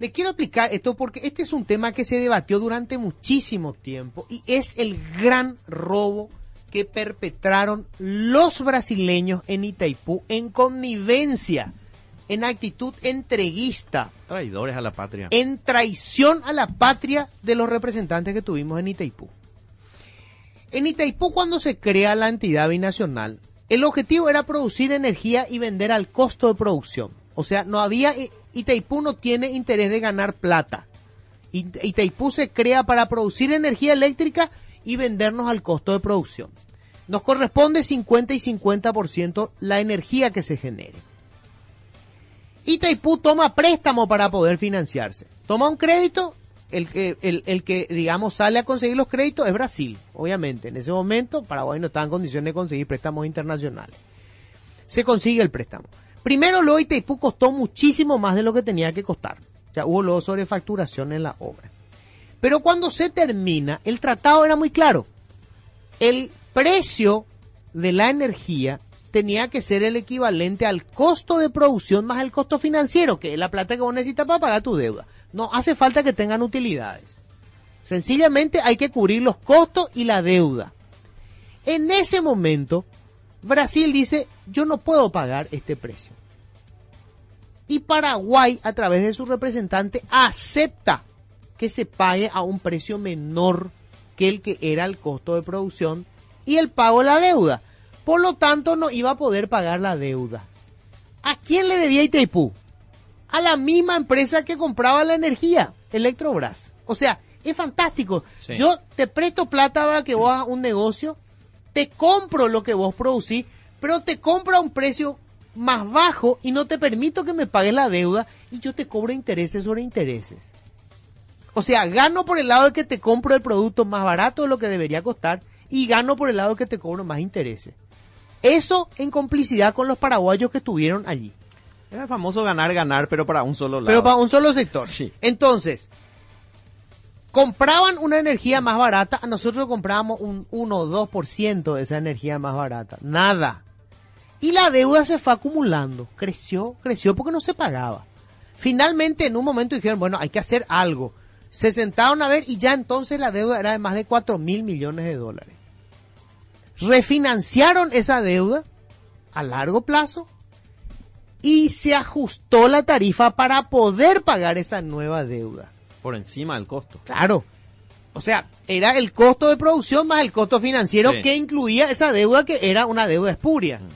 Le quiero explicar esto porque este es un tema que se debatió durante muchísimo tiempo y es el gran robo que perpetraron los brasileños en Itaipú en connivencia, en actitud entreguista. Traidores a la patria. En traición a la patria de los representantes que tuvimos en Itaipú. En Itaipú cuando se crea la entidad binacional, el objetivo era producir energía y vender al costo de producción. O sea, no había Itaipú no tiene interés de ganar plata. Itaipú se crea para producir energía eléctrica y vendernos al costo de producción. Nos corresponde 50 y 50% la energía que se genere. Itaipú toma préstamo para poder financiarse. Toma un crédito, el que, el, que, digamos, sale a conseguir los créditos es Brasil, obviamente. En ese momento, Paraguay no está en condiciones de conseguir préstamos internacionales. Se consigue el préstamo. Primero, lo Itaipú costó muchísimo más de lo que tenía que costar. O sea, hubo luego sobrefacturación en la obra. Pero cuando se termina, el tratado era muy claro. El precio de la energía tenía que ser el equivalente al costo de producción más el costo financiero, que es la plata que vos necesitas para pagar tu deuda. No hace falta que tengan utilidades. Sencillamente hay que cubrir los costos y la deuda. En ese momento, Brasil dice, yo no puedo pagar este precio. Y Paraguay, a través de su representante, acepta que se pague a un precio menor que el que era el costo de producción y el pago de la deuda. Por lo tanto, no iba a poder pagar la deuda. ¿A quién le debía Itaipú? A la misma empresa que compraba la energía, Electrobras. O sea, es fantástico. Yo te presto plata para que vos hagas un negocio, te compro lo que vos producís, pero te compro a un precio más bajo y no te permito que me pagues la deuda y yo te cobro intereses sobre intereses. O sea, gano por el lado de que te compro el producto más barato de lo que debería costar y gano por el lado de que te cobro más intereses. Eso en complicidad con los paraguayos que estuvieron allí. Era el famoso ganar, ganar, pero para un solo lado. Pero para un solo sector. Sí. Entonces, compraban una energía más barata, nosotros comprábamos un 1 o 2% de esa energía más barata. Nada. Y la deuda se fue acumulando. Creció, creció porque no se pagaba. Finalmente, en un momento dijeron, bueno, hay que hacer algo. Se sentaron a ver y ya entonces la deuda era de más de 4 mil millones de dólares. Refinanciaron esa deuda a largo plazo y se ajustó la tarifa para poder pagar esa nueva deuda. Por encima del costo. Claro. O sea, era el costo de producción más el costo financiero que incluía esa deuda que era una deuda espuria. Mm.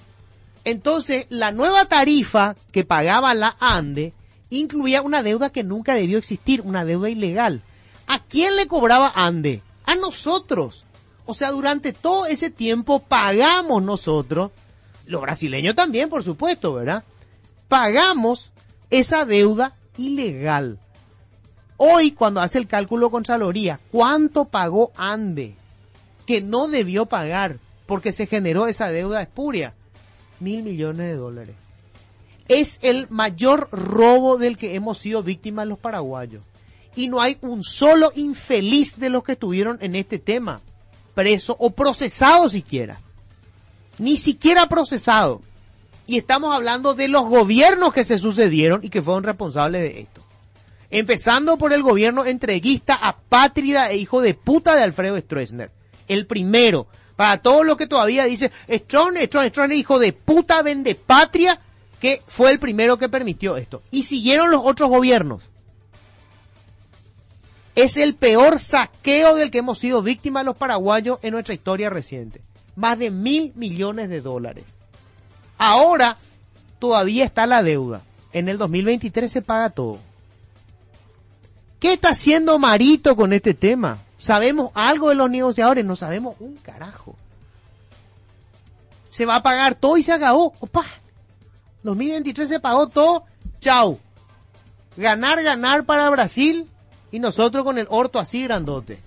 Entonces, la nueva tarifa que pagaba la ANDE incluía una deuda que nunca debió existir, una deuda ilegal. ¿A quién le cobraba ANDE? A nosotros. O sea, durante todo ese tiempo pagamos nosotros, los brasileños también, por supuesto, ¿verdad? Pagamos esa deuda ilegal. Hoy, cuando hace el cálculo Contraloría, ¿cuánto pagó ANDE? Que no debió pagar porque se generó esa deuda espuria. Mil millones de dólares es el mayor robo del que hemos sido víctimas los paraguayos. Y no hay un solo infeliz de los que estuvieron en este tema, preso o procesado siquiera. Ni siquiera procesado. Y estamos hablando de los gobiernos que se sucedieron y que fueron responsables de esto. Empezando por el gobierno entreguista, apátrida e hijo de puta de Alfredo Stroessner. El primero. Para todos los que todavía dicen, Stroessner, Stroessner, hijo de puta, vende patria, que fue el primero que permitió esto. Y siguieron los otros gobiernos. Es el peor saqueo del que hemos sido víctimas los paraguayos en nuestra historia reciente. Más de mil millones de dólares. Ahora todavía está la deuda. En el 2023 se paga todo. ¿Qué está haciendo Marito con este tema? ¿Sabemos algo de los negociadores? No sabemos un carajo. Se va a pagar todo y se acabó. Opa. 2023 se pagó todo, chau. Ganar, ganar para Brasil y nosotros con el orto así grandote.